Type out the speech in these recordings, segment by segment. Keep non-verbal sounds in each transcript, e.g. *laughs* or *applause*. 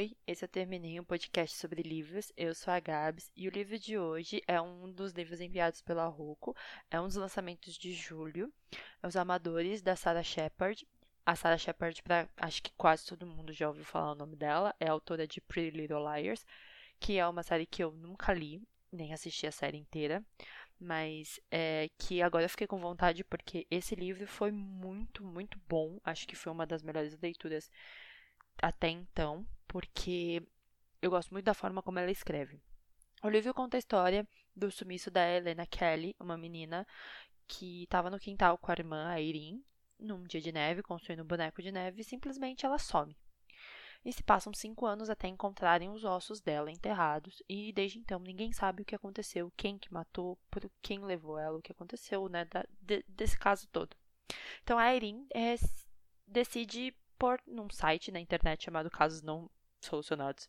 Oi, esse eu terminei um podcast sobre livros. Eu sou a Gabs e o livro de hoje é um dos livros enviados pela Rocco. É um dos lançamentos de julho. É Os Amadores, da Sarah Shepard. A Sarah Shepard, pra, acho que quase todo mundo já ouviu falar o nome dela, é autora de Pretty Little Liars, que é uma série que eu nunca li, nem assisti a série inteira, mas é, que agora eu fiquei com vontade porque esse livro foi muito, muito bom. Acho que foi uma das melhores leituras até então, porque eu gosto muito da forma como ela escreve. O livro conta a história do sumiço da Helena Kelly, uma menina que estava no quintal com a irmã, a Irene, num dia de neve, construindo um boneco de neve, e simplesmente ela some. E se passam cinco anos até encontrarem os ossos dela enterrados, e desde então ninguém sabe o que aconteceu, quem que matou, por quem levou ela, o que aconteceu, né, da, de, desse caso todo. Então a é, decide pôr num site na internet chamado Casos Não Solucionados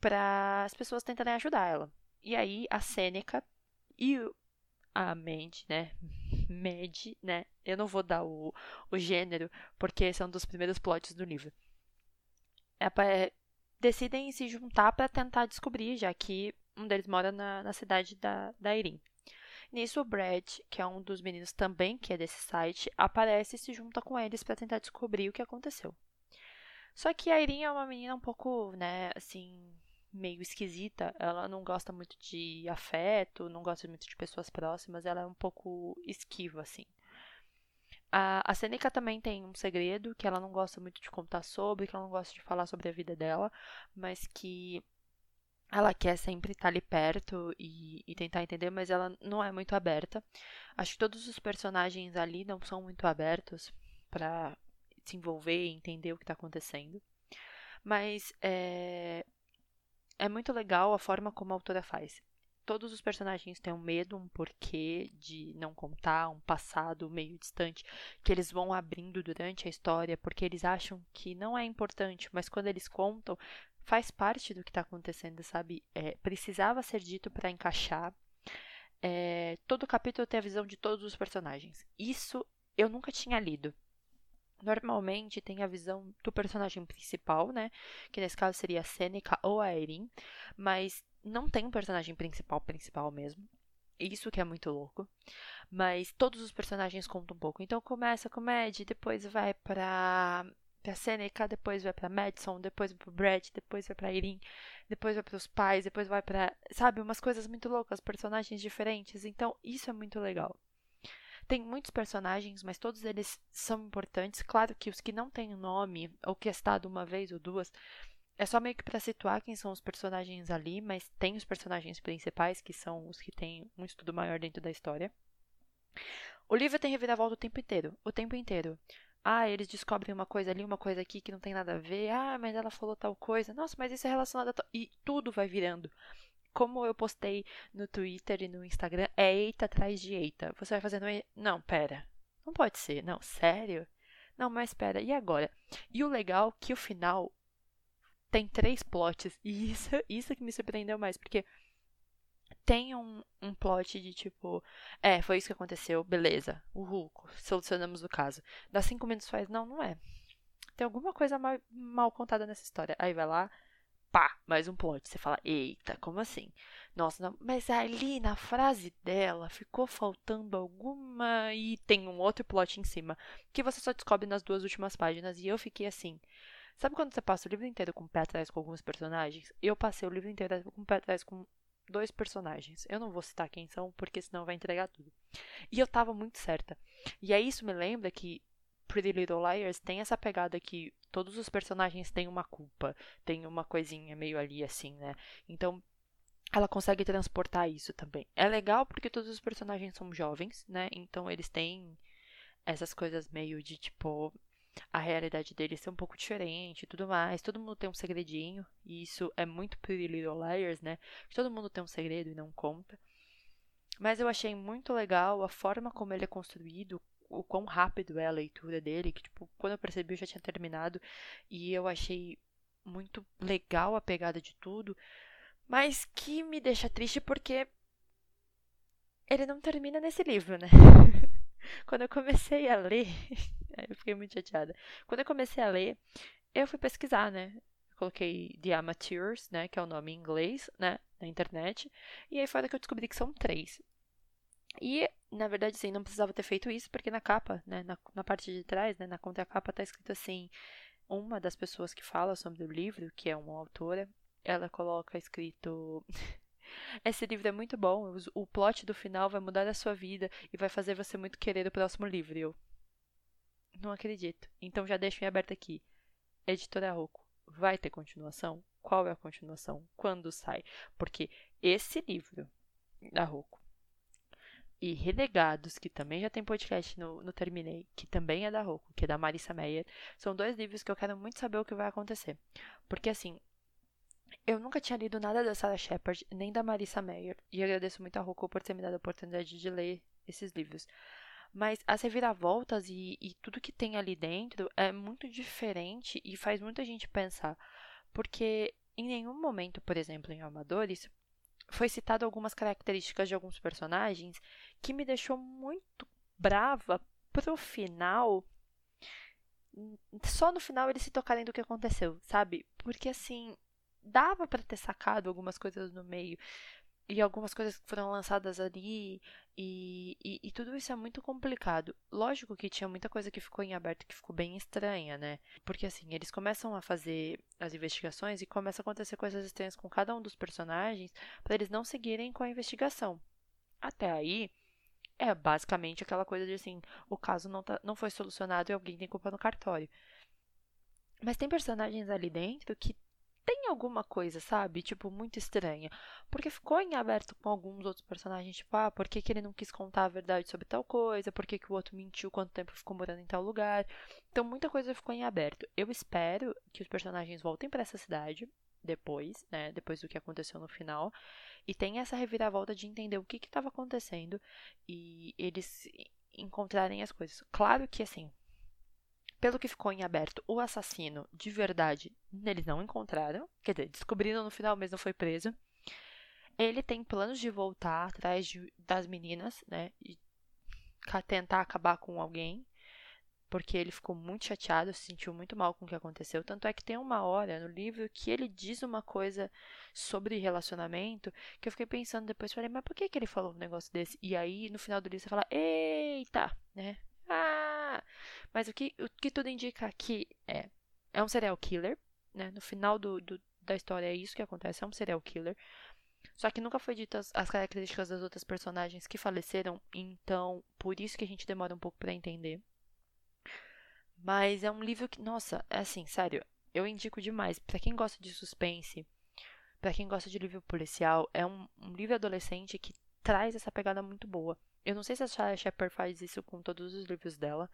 para as pessoas tentarem ajudar ela. E aí a Sêneca e a Mandy, né? *laughs* Mandy, né? Eu não vou dar o, o gênero, porque são dos primeiros plots do livro. É, decidem se juntar para tentar descobrir, já que um deles mora na, na cidade da, da Irene. Nisso, o Brad, que é um dos meninos também que é desse site, aparece e se junta com eles para tentar descobrir o que aconteceu. Só que a Irene é uma menina um pouco, né, assim, meio esquisita. Ela não gosta muito de afeto, não gosta muito de pessoas próximas, ela é um pouco esquiva, assim. A, a Seneca também tem um segredo que ela não gosta muito de contar sobre, que ela não gosta de falar sobre a vida dela, mas que ela quer sempre estar ali perto e, e, tentar entender, mas ela não é muito aberta. Acho que todos os personagens ali não são muito abertos para se envolver e entender o que está acontecendo. Mas é, é muito legal a forma como a autora faz. Todos os personagens têm um medo, um porquê de não contar, um passado meio distante que eles vão abrindo durante a história porque eles acham que não é importante, mas quando eles contam, faz parte do que está acontecendo, sabe? É, precisava ser dito para encaixar. É, todo capítulo tem a visão de todos os personagens. Isso eu nunca tinha lido. Normalmente tem a visão do personagem principal, né? Que nesse caso seria a Seneca ou a Erin, mas não tem um personagem principal principal mesmo. Isso que é muito louco. Mas todos os personagens contam um pouco. Então começa com Mad, depois vai pra pra Seneca, depois vai pra Madison, depois vai pro Brad, depois vai pra Irene, depois vai pros pais, depois vai pra. Sabe, umas coisas muito loucas, personagens diferentes. Então, isso é muito legal. Tem muitos personagens, mas todos eles são importantes. Claro que os que não têm nome, ou que é citado uma vez ou duas, é só meio que para situar quem são os personagens ali, mas tem os personagens principais, que são os que têm um estudo maior dentro da história. O livro tem reviravolta o tempo inteiro. O tempo inteiro. Ah, eles descobrem uma coisa ali, uma coisa aqui que não tem nada a ver. Ah, mas ela falou tal coisa. Nossa, mas isso é relacionado a. E tudo vai virando. Como eu postei no Twitter e no Instagram, é eita atrás de eita. Você vai fazendo. Não, pera. Não pode ser. Não, sério? Não, mas pera. E agora? E o legal é que o final tem três plots. E isso, isso que me surpreendeu mais. Porque tem um, um plot de tipo, é, foi isso que aconteceu, beleza, uhul, solucionamos o caso. Dá cinco minutos faz, não, não é. Tem alguma coisa mal, mal contada nessa história. Aí vai lá, pá, mais um plot. Você fala, eita, como assim? Nossa, não, mas ali na frase dela ficou faltando alguma e tem um outro plot em cima que você só descobre nas duas últimas páginas. E eu fiquei assim. Sabe quando você passa o livro inteiro com o pé atrás com alguns personagens? Eu passei o livro inteiro com o pé atrás com dois personagens. Eu não vou citar quem são, porque senão vai entregar tudo. E eu tava muito certa. E aí isso me lembra que Pretty Little Liars tem essa pegada que todos os personagens têm uma culpa, tem uma coisinha meio ali assim, né? Então ela consegue transportar isso também. É legal porque todos os personagens são jovens, né? Então eles têm essas coisas meio de tipo a realidade deles é um pouco diferente e tudo mais. Todo mundo tem um segredinho, e isso é muito Pretty Little Liars, né? Todo mundo tem um segredo e não conta. Mas eu achei muito legal a forma como ele é construído, o quão rápido é a leitura dele, que tipo, quando eu percebi eu já tinha terminado, e eu achei muito legal a pegada de tudo, mas que me deixa triste porque ele não termina nesse livro, né? *laughs* quando eu comecei a ler, *laughs* eu fiquei muito chateada. Quando eu comecei a ler, eu fui pesquisar, né? coloquei The Amateurs, né, que é o nome em inglês, né, na internet. E aí foi que eu descobri que são três. E, na verdade, sim, não precisava ter feito isso, porque na capa, né, na, na parte de trás, né, na contracapa tá escrito assim, uma das pessoas que fala sobre o livro, que é uma autora, ela coloca escrito *laughs* Esse livro é muito bom, o plot do final vai mudar a sua vida e vai fazer você muito querer o próximo livro. Eu não acredito. Então já deixo em aberto aqui. Editora Rocco, vai ter continuação? Qual é a continuação? Quando sai? Porque esse livro da Rocco e Renegados, que também já tem podcast no, no Terminei, que também é da Rocco, que é da Marissa Meyer, são dois livros que eu quero muito saber o que vai acontecer. Porque assim, eu nunca tinha lido nada da Sarah Shepard, nem da Marissa Meyer, e agradeço muito a Rocco por ter me dado a oportunidade de ler esses livros. Mas as reviravoltas e, e tudo que tem ali dentro é muito diferente e faz muita gente pensar. Porque em nenhum momento, por exemplo, em Amadores, foi citado algumas características de alguns personagens que me deixou muito brava pro final. Só no final eles se tocarem do que aconteceu, sabe? Porque assim, dava para ter sacado algumas coisas no meio e algumas coisas que foram lançadas ali e, e, e, tudo isso é muito complicado. Lógico que tinha muita coisa que ficou em aberto que ficou bem estranha, né? Porque assim, eles começam a fazer as investigações e começa a acontecer coisas estranhas com cada um dos personagens para eles não seguirem com a investigação. Até aí, é basicamente aquela coisa de assim, o caso não, tá, não foi solucionado e alguém tem culpa no cartório. Mas tem personagens ali dentro que tem alguma coisa, sabe? Tipo, muito estranha. Porque ficou em aberto com alguns outros personagens, tipo, ah, por que, que ele não quis contar a verdade sobre tal coisa? Por que, que o outro mentiu quanto tempo ficou morando em tal lugar? Então, muita coisa ficou em aberto. Eu espero que os personagens voltem para essa cidade depois, né? Depois do que aconteceu no final. E tenha essa reviravolta de entender o que estava acontecendo e eles encontrarem as coisas. Claro que, assim, pelo que ficou em aberto, o assassino de verdade eles não encontraram. Quer dizer, descobriram no final, mas não foi preso. Ele tem planos de voltar atrás de, das meninas, né? E tentar acabar com alguém. Porque ele ficou muito chateado, se sentiu muito mal com o que aconteceu. Tanto é que tem uma hora no livro que ele diz uma coisa sobre relacionamento que eu fiquei pensando depois. Falei, mas por que, que ele falou um negócio desse? E aí, no final do livro, você fala, eita, né? Ah! Mas o que, o que tudo indica aqui é, é um serial killer, né? No final do, do, da história é isso que acontece, é um serial killer. Só que nunca foi dito as, as características das outras personagens que faleceram, então por isso que a gente demora um pouco para entender. Mas é um livro que, nossa, é assim, sério, eu indico demais. para quem gosta de suspense, para quem gosta de livro policial, é um, um livro adolescente que traz essa pegada muito boa. Eu não sei se a Sarah Shepard faz isso com todos os livros dela,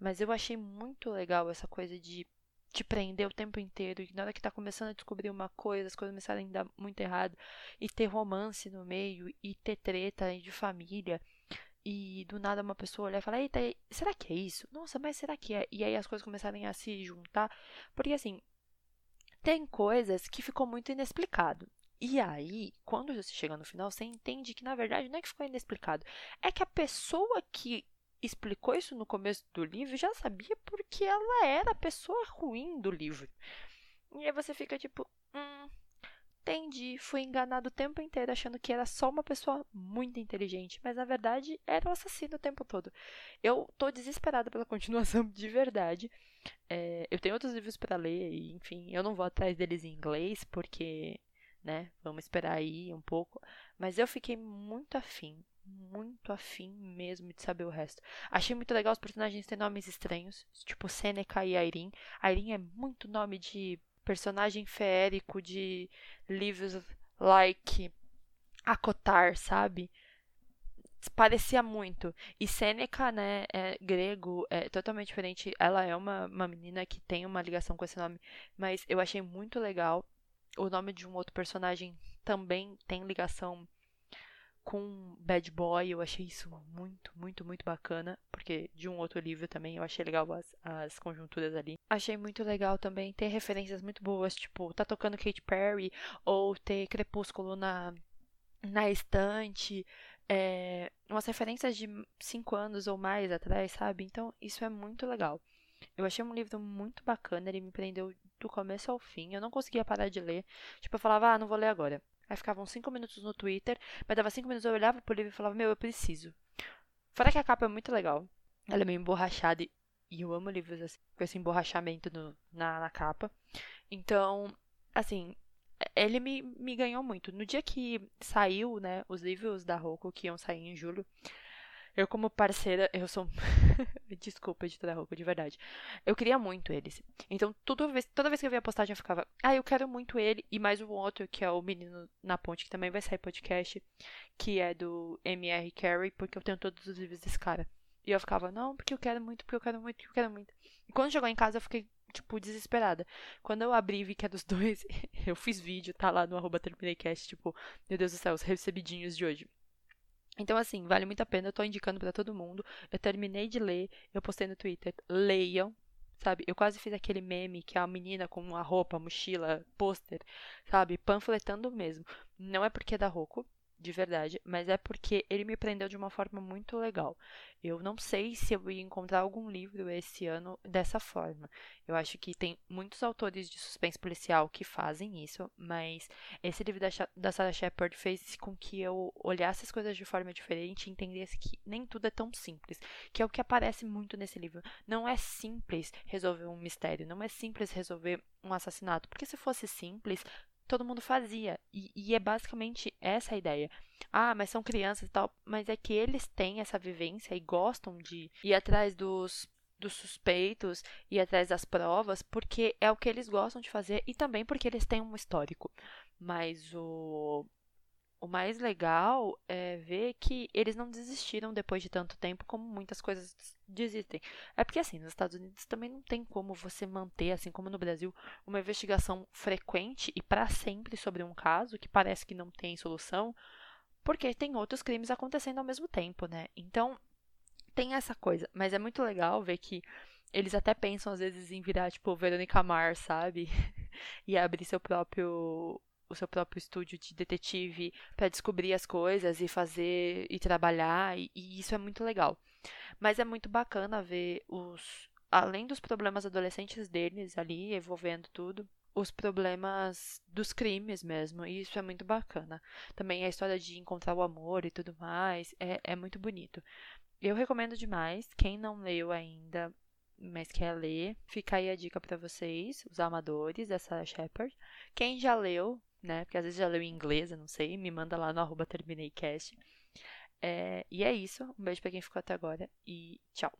mas eu achei muito legal essa coisa de te prender o tempo inteiro e na hora que tá começando a descobrir uma coisa, as coisas começarem a dar muito errado e ter romance no meio e ter treta de família e do nada uma pessoa olhar e falar, eita, será que é isso? Nossa, mas será que é? E aí as coisas começarem a se juntar, porque assim, tem coisas que ficou muito inexplicado. E aí, quando você chega no final, você entende que na verdade não é que ficou inexplicado, é que a pessoa que explicou isso no começo do livro já sabia porque ela era a pessoa ruim do livro. E aí você fica tipo, hum, entendi, fui enganado o tempo inteiro achando que era só uma pessoa muito inteligente, mas na verdade era o um assassino o tempo todo. Eu tô desesperada pela *laughs* continuação de verdade. É, eu tenho outros livros para ler e, enfim, eu não vou atrás deles em inglês porque né? Vamos esperar aí um pouco. Mas eu fiquei muito afim, muito afim mesmo de saber o resto. Achei muito legal os personagens terem nomes estranhos, tipo Seneca e Airin. Airin é muito nome de personagem feérico de livros like Acotar, sabe? Parecia muito. E Sêneca, né, é grego, é totalmente diferente. Ela é uma, uma menina que tem uma ligação com esse nome, mas eu achei muito legal o nome de um outro personagem também tem ligação com Bad Boy. Eu achei isso muito, muito, muito bacana. Porque de um outro livro também eu achei legal as, as conjunturas ali. Achei muito legal também ter referências muito boas, tipo, tá tocando Katy Perry, ou ter Crepúsculo na, na estante. É, umas referências de cinco anos ou mais atrás, sabe? Então, isso é muito legal. Eu achei um livro muito bacana, ele me prendeu do começo ao fim. Eu não conseguia parar de ler. Tipo, eu falava, ah, não vou ler agora. Aí ficavam cinco minutos no Twitter, mas dava cinco minutos, eu olhava pro livro e falava, meu, eu preciso. Fora que a capa é muito legal. Ela é meio emborrachada e, eu amo livros assim, com esse emborrachamento no, na, na capa. Então, assim, ele me, me ganhou muito. No dia que saiu, né, os livros da Roku que iam sair em julho, eu, como parceira, eu sou. *laughs* Desculpa, editora Roku, de verdade. Eu queria muito eles. Então, toda vez, toda vez que eu via a postagem, eu ficava, ah, eu quero muito ele. E mais o outro, que é o Menino na Ponte, que também vai sair podcast, que é do M.R. Carey, porque eu tenho todos os livros desse cara. E eu ficava, não, porque eu quero muito, porque eu quero muito, porque eu quero muito. E quando chegou em casa, eu fiquei, tipo, desesperada. Quando eu abri e vi que é dos dois, *laughs* eu fiz vídeo, tá lá no arroba terminei.cast, tipo, meu Deus do céu, os recebidinhos de hoje. Então, assim, vale muito a pena, eu tô indicando para todo mundo. Eu terminei de ler, eu postei no Twitter, leiam, sabe? Eu quase fiz aquele meme que é a menina com uma roupa, mochila, pôster, sabe? Panfletando mesmo. Não é porque é da Roku, de verdade, mas é porque ele me prendeu de uma forma muito legal. Eu não sei se eu ia encontrar algum livro esse ano dessa forma. Eu acho que tem muitos autores de suspense policial que fazem isso, mas esse livro da, da Sarah Shepard fez com que eu olhasse as coisas de forma diferente e entendesse que nem tudo é tão simples, que é o que aparece muito nesse livro. Não é simples resolver um mistério, não é simples resolver um assassinato, porque se fosse simples, todo mundo fazia. E, e, é basicamente essa a ideia. Ah, mas são crianças e tal. Mas é que eles têm essa vivência e gostam de ir atrás dos, dos suspeitos, ir atrás das provas, porque é o que eles gostam de fazer e também porque eles têm um histórico. Mas o, o mais legal é ver que eles não desistiram depois de tanto tempo como muitas coisas desistem. É porque assim, nos Estados Unidos também não tem como você manter, assim como no Brasil, uma investigação frequente e para sempre sobre um caso que parece que não tem solução, porque tem outros crimes acontecendo ao mesmo tempo, né? Então, tem essa coisa, mas é muito legal ver que eles até pensam às vezes em virar tipo Verônica Mars, sabe? *laughs* e abrir seu próprio o seu próprio estúdio de detetive para descobrir as coisas e fazer e trabalhar, e, e, isso é muito legal. Mas é muito bacana ver os. Além dos problemas adolescentes deles ali, envolvendo tudo, os problemas dos crimes mesmo, e isso é muito bacana. Também a história de encontrar o amor e tudo mais, é, é muito bonito. Eu recomendo demais, quem não leu ainda, mas quer ler, fica aí a dica para vocês, os amadores dessa Shepard. Quem já leu, né? Porque às vezes já leu em inglês, eu não sei. Me manda lá no arroba terminei É, e é isso. Um beijo pra quem ficou até agora e tchau.